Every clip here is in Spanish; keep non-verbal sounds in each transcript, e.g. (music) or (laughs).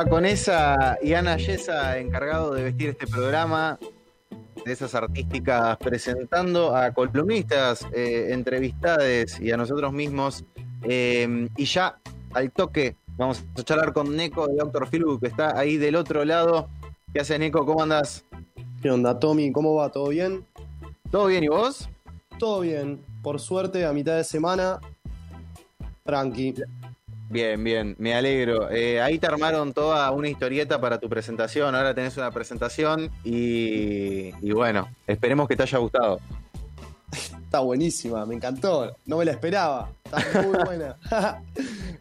Va con esa y Ana Yesa, encargado de vestir este programa, de esas artísticas, presentando a columnistas, eh, entrevistades y a nosotros mismos. Eh, y ya al toque vamos a charlar con Neko de Doctor Philwood, que está ahí del otro lado. ¿Qué hace Neko? ¿Cómo andas? ¿Qué onda, Tommy? ¿Cómo va? ¿Todo bien? ¿Todo bien y vos? Todo bien. Por suerte, a mitad de semana, tranqui. Bien, bien, me alegro. Eh, ahí te armaron toda una historieta para tu presentación, ahora tenés una presentación y, y bueno, esperemos que te haya gustado. Está buenísima, me encantó, no me la esperaba, está muy buena. (laughs)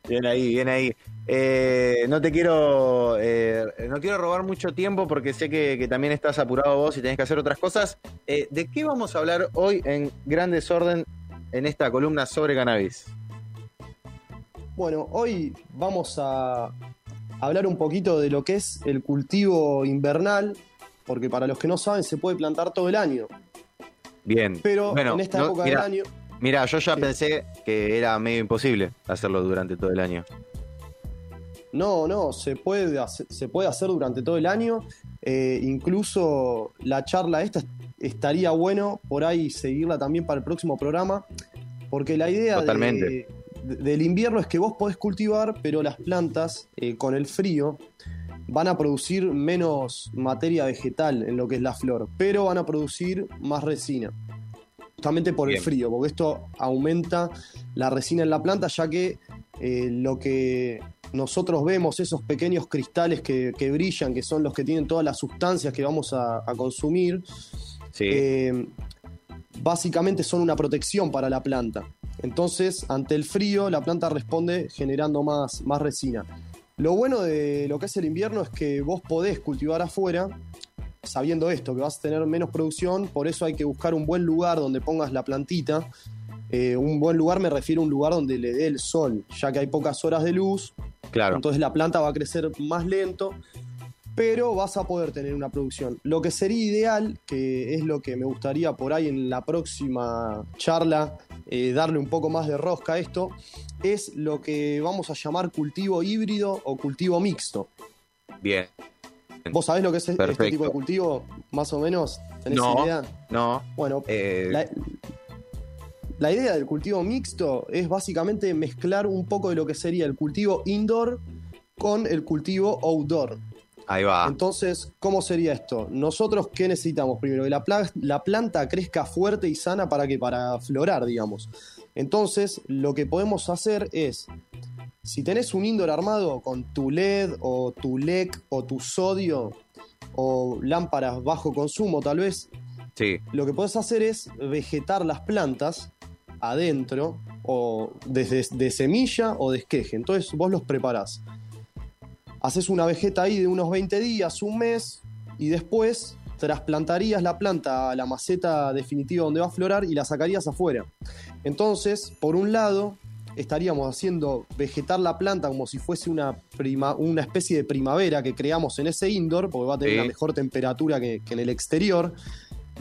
bien ahí, bien ahí. Eh, no te quiero, eh, no quiero robar mucho tiempo porque sé que, que, también estás apurado vos y tenés que hacer otras cosas. Eh, ¿De qué vamos a hablar hoy en gran desorden en esta columna sobre cannabis? Bueno, hoy vamos a hablar un poquito de lo que es el cultivo invernal, porque para los que no saben se puede plantar todo el año. Bien. Pero bueno, en esta no, época mira, del año. Mira, yo ya Sí. pensé que era medio imposible hacerlo durante todo el año. No, no, se puede hacer, se puede hacer durante todo el año. Eh, incluso la charla esta estaría bueno por ahí seguirla también para el próximo programa, porque la idea de- Totalmente. de- del invierno es que vos podés cultivar, pero las plantas eh, con el frío van a producir menos materia vegetal en lo que es la flor, pero van a producir más resina. Justamente por Bien. el frío, porque esto aumenta la resina en la planta, ya que eh, lo que nosotros vemos, esos pequeños cristales que, que brillan, que son los que tienen todas las sustancias que vamos a, a consumir, Sí. eh, básicamente son una protección para la planta. Entonces, ante el frío, la planta responde generando más, más resina. Lo bueno de lo que es el invierno es que vos podés cultivar afuera, sabiendo esto, que vas a tener menos producción, por eso hay que buscar un buen lugar donde pongas la plantita. Eh, un buen lugar me refiero a un lugar donde le dé el sol, ya que hay pocas horas de luz, claro. entonces la planta va a crecer más lento, pero vas a poder tener una producción. Lo que sería ideal, que es lo que me gustaría por ahí en la próxima charla, eh, darle un poco más de rosca a esto, es lo que vamos a llamar cultivo híbrido o cultivo mixto. Bien. ¿Vos sabés lo que es este tipo de cultivo? Más o menos, ¿tenés No. idea? No. Bueno, eh, la, la idea del cultivo mixto es básicamente mezclar un poco de lo que sería el cultivo indoor con el cultivo outdoor. Ahí va. Entonces, ¿cómo sería esto? Nosotros, ¿qué necesitamos? Primero, que la, pla- la planta crezca fuerte y sana para que para florar, digamos. Entonces, lo que podemos hacer es, si tenés un indoor armado con tu LED o tu LEC o tu sodio o lámparas bajo consumo tal vez, Sí. lo que podés hacer es vegetar las plantas adentro, o desde de semilla o de esqueje. Entonces vos los preparás. Haces una vegeta ahí de unos 20 días, un mes, y después trasplantarías la planta a la maceta definitiva donde va a florar y la sacarías afuera. Entonces, por un lado, estaríamos haciendo vegetar la planta como si fuese una, prima- una especie de primavera que creamos en ese indoor, porque va a tener Sí. una mejor temperatura que, que en el exterior.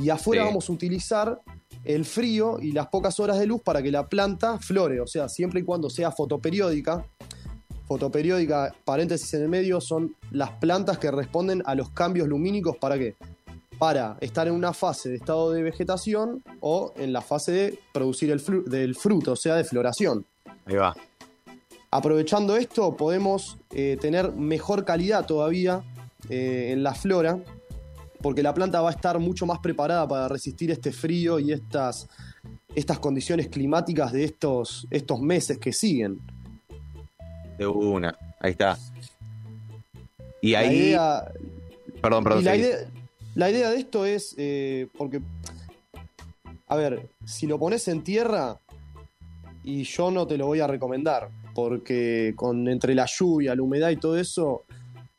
Y afuera Sí. vamos a utilizar el frío y las pocas horas de luz para que la planta flore, o sea, siempre y cuando sea fotoperiódica. Fotoperiódica, paréntesis en el medio, son las plantas que responden a los cambios lumínicos para qué? Para estar en una fase de estado de vegetación o en la fase de producir el fru- del fruto, o sea, de floración. Ahí va. Aprovechando esto, podemos eh, tener mejor calidad todavía eh, en la flora, porque la planta va a estar mucho más preparada para resistir este frío y estas, estas condiciones climáticas de estos, estos meses que siguen. De una. Ahí está. Y ahí. idea, Perdón, perdón. y la, idea, la idea de esto es, eh, porque, a ver, si lo pones en tierra, y yo no te lo voy a recomendar, porque con entre la lluvia, la humedad y todo eso,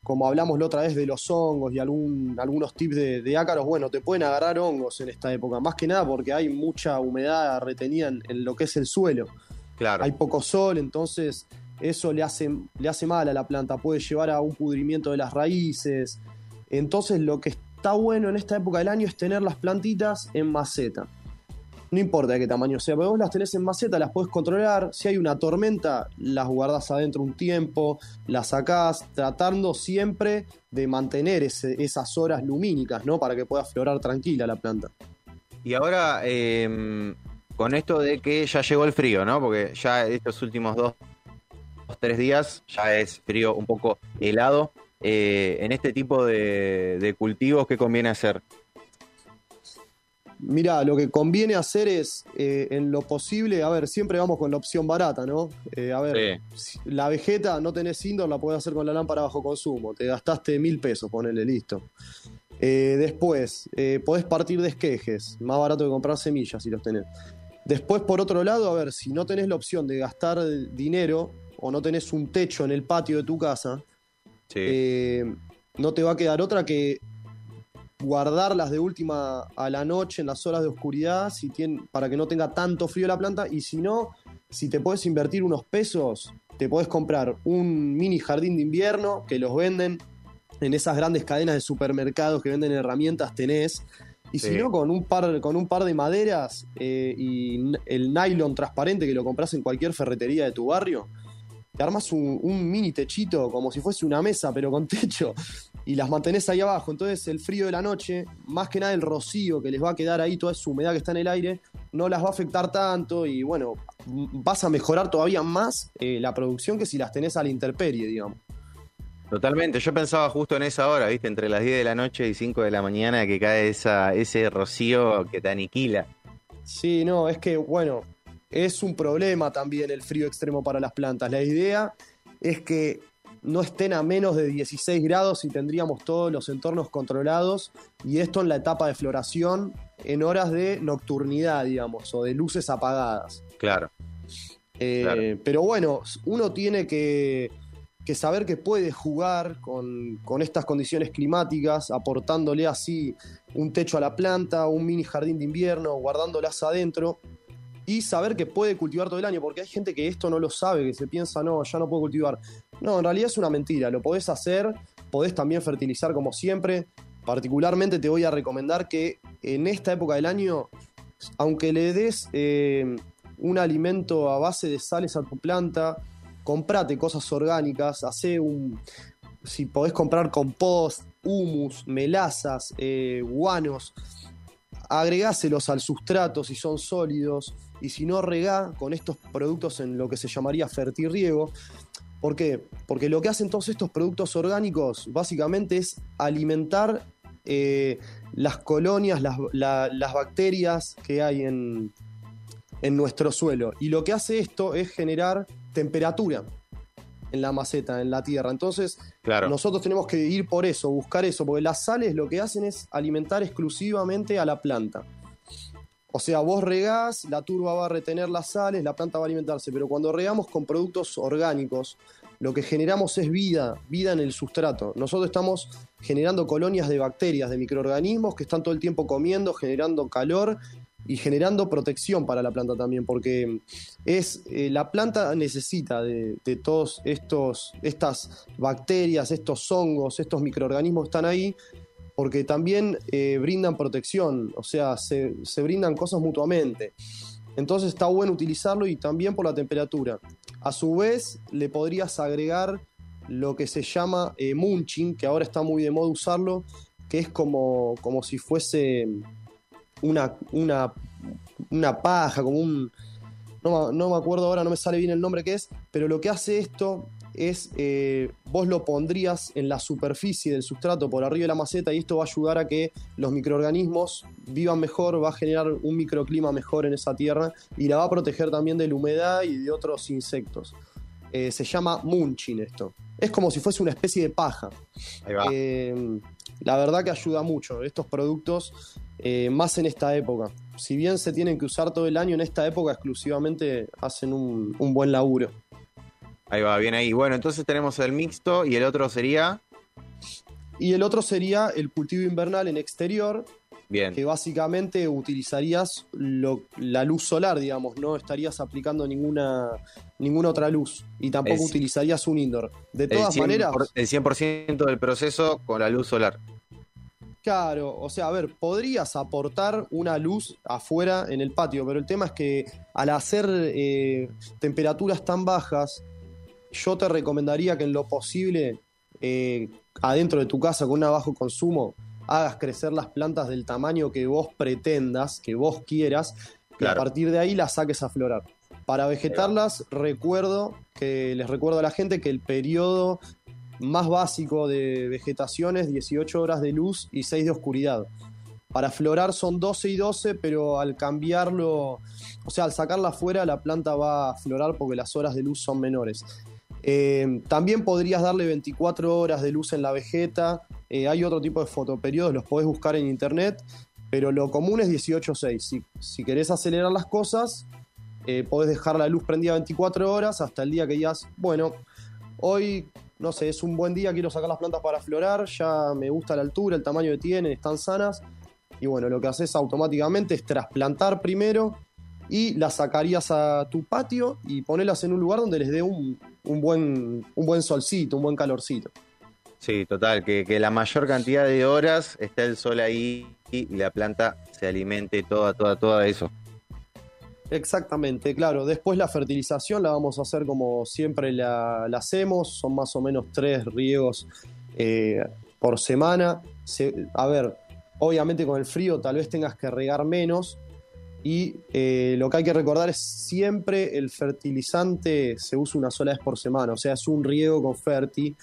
como hablamos la otra vez de los hongos y algún, algunos tips de, de ácaros, bueno, te pueden agarrar hongos en esta época, más que nada porque hay mucha humedad retenida en, en lo que es el suelo. Claro. Hay poco sol, entonces eso le hace, le hace mal a la planta, puede llevar a un pudrimiento de las raíces. Entonces lo que está bueno en esta época del año es tener las plantitas en maceta. no importa de qué tamaño sea, pero vos las tenés en maceta, las podés controlar. Si hay una tormenta, las guardás adentro un tiempo, las sacás, tratando siempre de mantener esas horas lumínicas, ¿no? Para que pueda florar tranquila la planta. Y ahora, em, con esto de que ya llegó el frío, ¿no? Porque ya estos últimos dos, tres días ya es frío un poco helado. Eh, en este tipo de, de cultivos, ¿qué conviene hacer? Mira, lo que conviene hacer es, eh, en lo posible, a ver, siempre vamos con la opción barata, ¿no? Eh, a ver, la vegeta no tenés indoor, la podés hacer con la lámpara bajo consumo. Te gastaste mil pesos, ponele, listo. Después, podés partir de esquejes, más barato que comprar semillas si los tenés. Después, por otro lado, a ver, si no tenés la opción de gastar dinero o no tenés un techo en el patio de tu casa, no te va a quedar otra que guardarlas de última a la noche en las horas de oscuridad si para que no tenga tanto frío la planta y si no, si te puedes invertir unos pesos, te puedes comprar un mini jardín de invierno que los venden en esas grandes cadenas de supermercados que venden herramientas tenés. Y si no, con un par, con un par de maderas eh, y el nylon transparente que lo compras en cualquier ferretería de tu barrio, te armas un, un, mini techito como si fuese una mesa, pero con (laughs) techo, y las mantenés ahí abajo. Entonces el frío de la noche, más que nada el rocío que les va a quedar ahí, toda esa humedad que está en el aire, no las va a afectar tanto y bueno, vas a mejorar todavía más eh, la producción que si las tenés a la intemperie, digamos. Totalmente, yo pensaba justo en esa hora, ¿viste? Entre las 10 de la noche y 5 de la mañana que cae esa, ese rocío que te aniquila. Sí, no, es que, bueno, es un problema también el frío extremo para las plantas. La idea es que no estén a menos de 16 grados y tendríamos todos los entornos controlados y esto en la etapa de floración en horas de nocturnidad, digamos, o de luces apagadas. Claro. Eh, pero bueno, uno tiene que, saber que puede jugar con, con, estas condiciones climáticas, aportándole así un techo a la planta, un mini jardín de invierno, guardándolas adentro y saber que puede cultivar todo el año, porque hay gente que esto no lo sabe, que se piensa, no, ya no puedo cultivar. No, en realidad es una mentira, lo podés hacer, podés también fertilizar como siempre. Particularmente te voy a recomendar que en esta época del año, aunque le des eh, un alimento a base de sales a tu planta, comprate cosas orgánicas, hace un, si podés comprar compost, humus, melazas, eh, guanos, agregáselos al sustrato si son sólidos, y si no regá con estos productos en lo que se llamaría fertirriego. ¿Por qué? Porque lo que hacen todos estos productos orgánicos básicamente es alimentar eh, las colonias, las, bacterias que hay en, en nuestro suelo. Y lo que hace esto es generar temperatura en la maceta, en la tierra. Entonces, claro. nosotros tenemos que ir por eso, buscar eso, porque las sales lo que hacen es alimentar exclusivamente a la planta. O sea, vos regás, la turba va a retener las sales, la planta va a alimentarse, pero cuando regamos con productos orgánicos, lo que generamos es vida, vida en el sustrato. Nosotros estamos generando colonias de bacterias, de microorganismos que están todo el tiempo comiendo, generando calor y generando protección para la planta también, porque es eh, la planta necesita de, de todos estos estas bacterias, estos hongos, estos microorganismos que están ahí porque también eh, brindan protección, o sea, se, brindan cosas mutuamente. Entonces está bueno utilizarlo y también por la temperatura. A su vez, le podrías agregar lo que se llama eh, munching, que ahora está muy de moda usarlo, que es como, como si fuese una, una, una paja, como un... No, no, me acuerdo ahora, no me sale bien el nombre que es, pero lo que hace esto es eh, vos lo pondrías en la superficie del sustrato por arriba de la maceta y esto va a ayudar a que los microorganismos vivan mejor, va a generar un microclima mejor en esa tierra y la va a proteger también de la humedad y de otros insectos. Eh, se llama munching esto. Es como si fuese una especie de paja. Eh, la verdad que ayuda mucho estos productos, más en esta época. Si bien se tienen que usar todo el año, en esta época exclusivamente hacen un buen laburo. Ahí va, bien ahí. Bueno, entonces tenemos el mixto y el otro sería. Y el otro sería el cultivo invernal en exterior. Bien. Que básicamente utilizarías la luz solar, digamos, no estarías aplicando ninguna, ninguna otra luz y tampoco utilizarías un indoor. De todas maneras. El 100% del proceso con la luz solar. Claro, o sea, a ver, podrías aportar una luz afuera en el patio, pero el tema es que al hacer eh, temperaturas tan bajas, yo te recomendaría que en lo posible, eh, adentro de tu casa con un bajo consumo, hagas crecer las plantas del tamaño que vos pretendas, que vos quieras, y a Claro. partir de ahí las saques a florar. Para vegetarlas, recuerdo que les recuerdo a la gente que el periodo más básico de vegetación es 18 horas de luz y 6 de oscuridad. Para florar son 12 y 12, pero al cambiarlo, o sea, al sacarla afuera, la planta va a florar porque las horas de luz son menores. Eh, también podrías darle 24 horas de luz en la vegeta. Eh, hay otro tipo de fotoperiodos, los podés buscar en internet, pero lo común es 18-6. Si, si querés acelerar las cosas, eh, podés dejar la luz prendida 24 horas hasta el día que digas, bueno, hoy, no sé, es un buen día, quiero sacar las plantas para florar, ya me gusta la altura, el tamaño que tienen, están sanas. Y bueno, lo que haces automáticamente es trasplantar primero y las sacarías a tu patio y ponerlas en un lugar donde les dé un, un buen, un buen solcito, un buen calorcito. Sí, total, que, que la mayor cantidad de horas está el sol ahí y la planta se alimente toda, toda, toda eso. Exactamente, claro. Después la fertilización la vamos a hacer como siempre la, hacemos. Son más o menos tres riegos eh, por semana. Se- a ver, obviamente con el frío tal vez tengas que regar menos. Y eh, lo que hay que recordar es siempre el fertilizante se usa una sola vez por semana. O sea, es un riego con ferti.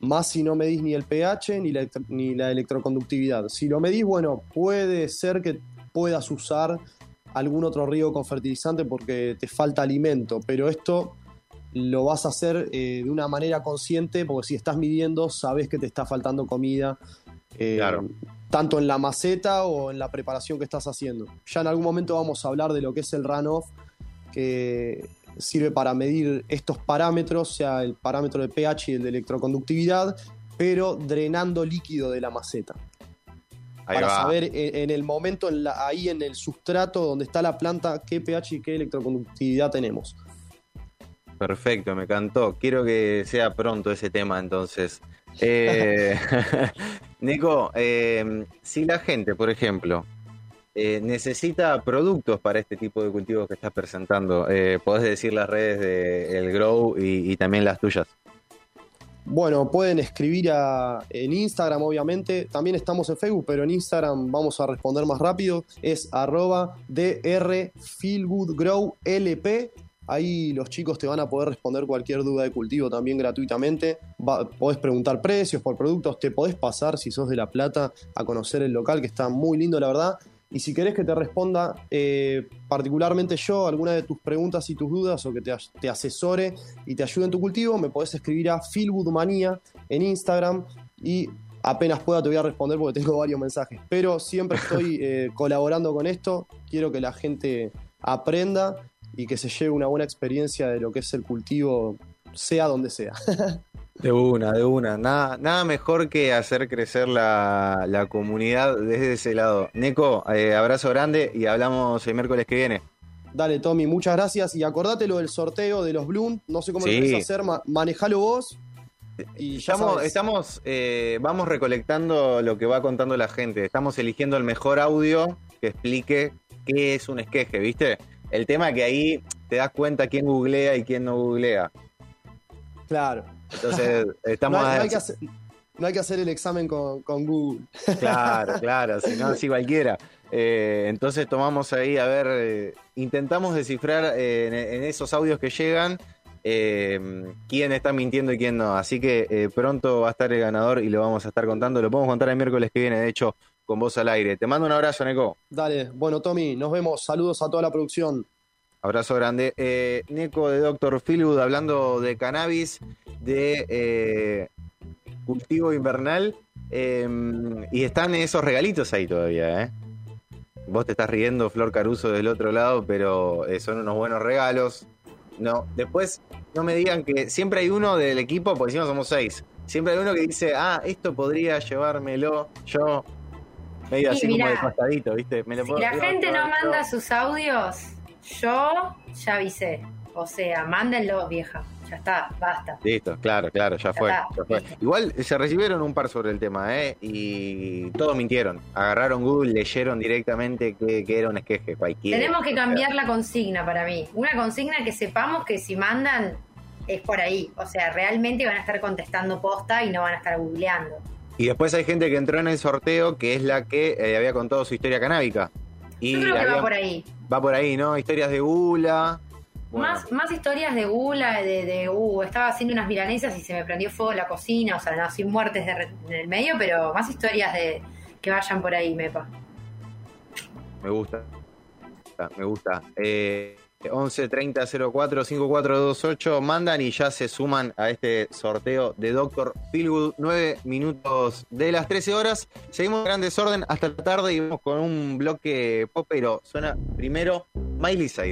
Más si no medís ni el pH ni la electroconductividad. Si lo medís, bueno, puede ser que puedas usar algún otro riego con fertilizante porque te falta alimento, pero esto lo vas a hacer eh, de una manera consciente porque si estás midiendo sabes que te está faltando comida, eh, Claro. tanto en la maceta o en la preparación que estás haciendo. Ya en algún momento vamos a hablar de lo que es el runoff, que sirve para medir estos parámetros, sea el parámetro de pH y el de electroconductividad, pero drenando líquido de la maceta Ahí para va. saber en, en el momento, en la- ahí en el sustrato donde está la planta, qué pH y qué electroconductividad tenemos. Perfecto, me encantó. Quiero que sea pronto ese tema entonces. Eh, (laughs) (laughs) Nico, eh, si la gente, por ejemplo, eh, necesita productos para este tipo de cultivos que estás presentando, eh, podés decir las redes de El Grow y, y también las tuyas. Bueno, pueden escribir en Instagram, obviamente. También estamos en Facebook, pero en Instagram vamos a responder más rápido. Es arroba drfeelgoodgrowlp. Ahí los chicos te van a poder responder cualquier duda de cultivo también gratuitamente. Va- podés preguntar precios por productos, te podés pasar si sos de La Plata a conocer el local, que está muy lindo, la verdad. Y si querés que te responda eh, particularmente yo alguna de tus preguntas y tus dudas o que te, as- te asesore y te ayude en tu cultivo, me podés escribir a Philwoodmanía en Instagram y apenas pueda te voy a responder porque tengo (laughs) varios mensajes. Pero siempre estoy (laughs) eh, colaborando con esto, quiero que la gente aprenda y que se lleve una buena experiencia de lo que es el cultivo, sea donde sea. (laughs) De una, de una. Nada, nada mejor que hacer crecer la, la comunidad desde ese lado. Neko, eh, abrazo grande y hablamos el miércoles que viene. Dale, Tommy, muchas gracias. Y acordate lo del sorteo de los Bloom. No sé cómo Sí. lo querés hacer, ma- manejalo vos. Y ya Estamos, estamos eh, vamos recolectando lo que va contando la gente. Estamos eligiendo el mejor audio que explique qué es un esqueje, ¿viste? El tema que ahí te das cuenta quién googlea y quién no googlea. Claro. Entonces, estamos (laughs) no, hay, no a- hay que hacer, no hay que hacer el examen con, con Google. (laughs) Claro, claro, si no, así cualquiera. Eh, entonces tomamos ahí, a ver, eh, intentamos descifrar eh, en, en esos audios que llegan eh, quién está mintiendo y quién no. Así que pronto va a estar el ganador y lo vamos a estar contando. Lo podemos contar el miércoles que viene, de hecho, con voz al aire. Te mando un abrazo, Neko. Dale, bueno, Tommy, nos vemos. Saludos a toda la producción. Abrazo grande. Eh, Neko de Dr. Philwood hablando de cannabis, de eh, cultivo invernal. eh, y están esos regalitos ahí todavía, ¿eh? Vos te estás riendo, Flor Caruso, del otro lado, pero eh, son unos buenos regalos. No, después no me digan que siempre hay uno del equipo, porque no somos seis. Siempre hay uno que dice, ah, esto podría llevármelo yo. Medio Sí, así mirá. como de costadito, ¿viste? Me lo Si puedo la gente no manda sus audios, yo ya avisé. O sea, mándenlo, vieja. ya está, basta. Listo, claro, claro, ya, fue, ya. Igual se recibieron un par sobre el tema, ¿eh? Y todos mintieron. Agarraron Google, leyeron directamente que, que era un esqueje cualquiera. Tenemos que cambiar la consigna para mí. Una consigna que sepamos que si mandan es por ahí. O sea, realmente van a estar contestando posta y no van a estar googleando. Y después hay gente que entró en el sorteo que es la que eh, había contado su historia canábica. Y Yo creo que había- va por ahí. Va por ahí, ¿no? Historias de gula. Bueno, Más, más historias de gula, de, de, uh, estaba haciendo unas milanesas y se me prendió fuego la cocina, o sea, no, sin muertes de re- en el medio, pero más historias de que vayan por ahí, Mepa. me gusta. Me gusta. Eh, 11 30 04 5428 mandan y ya se suman a este sorteo de Doctor Philwood. 9 minutos de las 13 horas. Seguimos en gran desorden hasta la tarde y vamos con un bloque popero. Suena primero Miley Cyrus.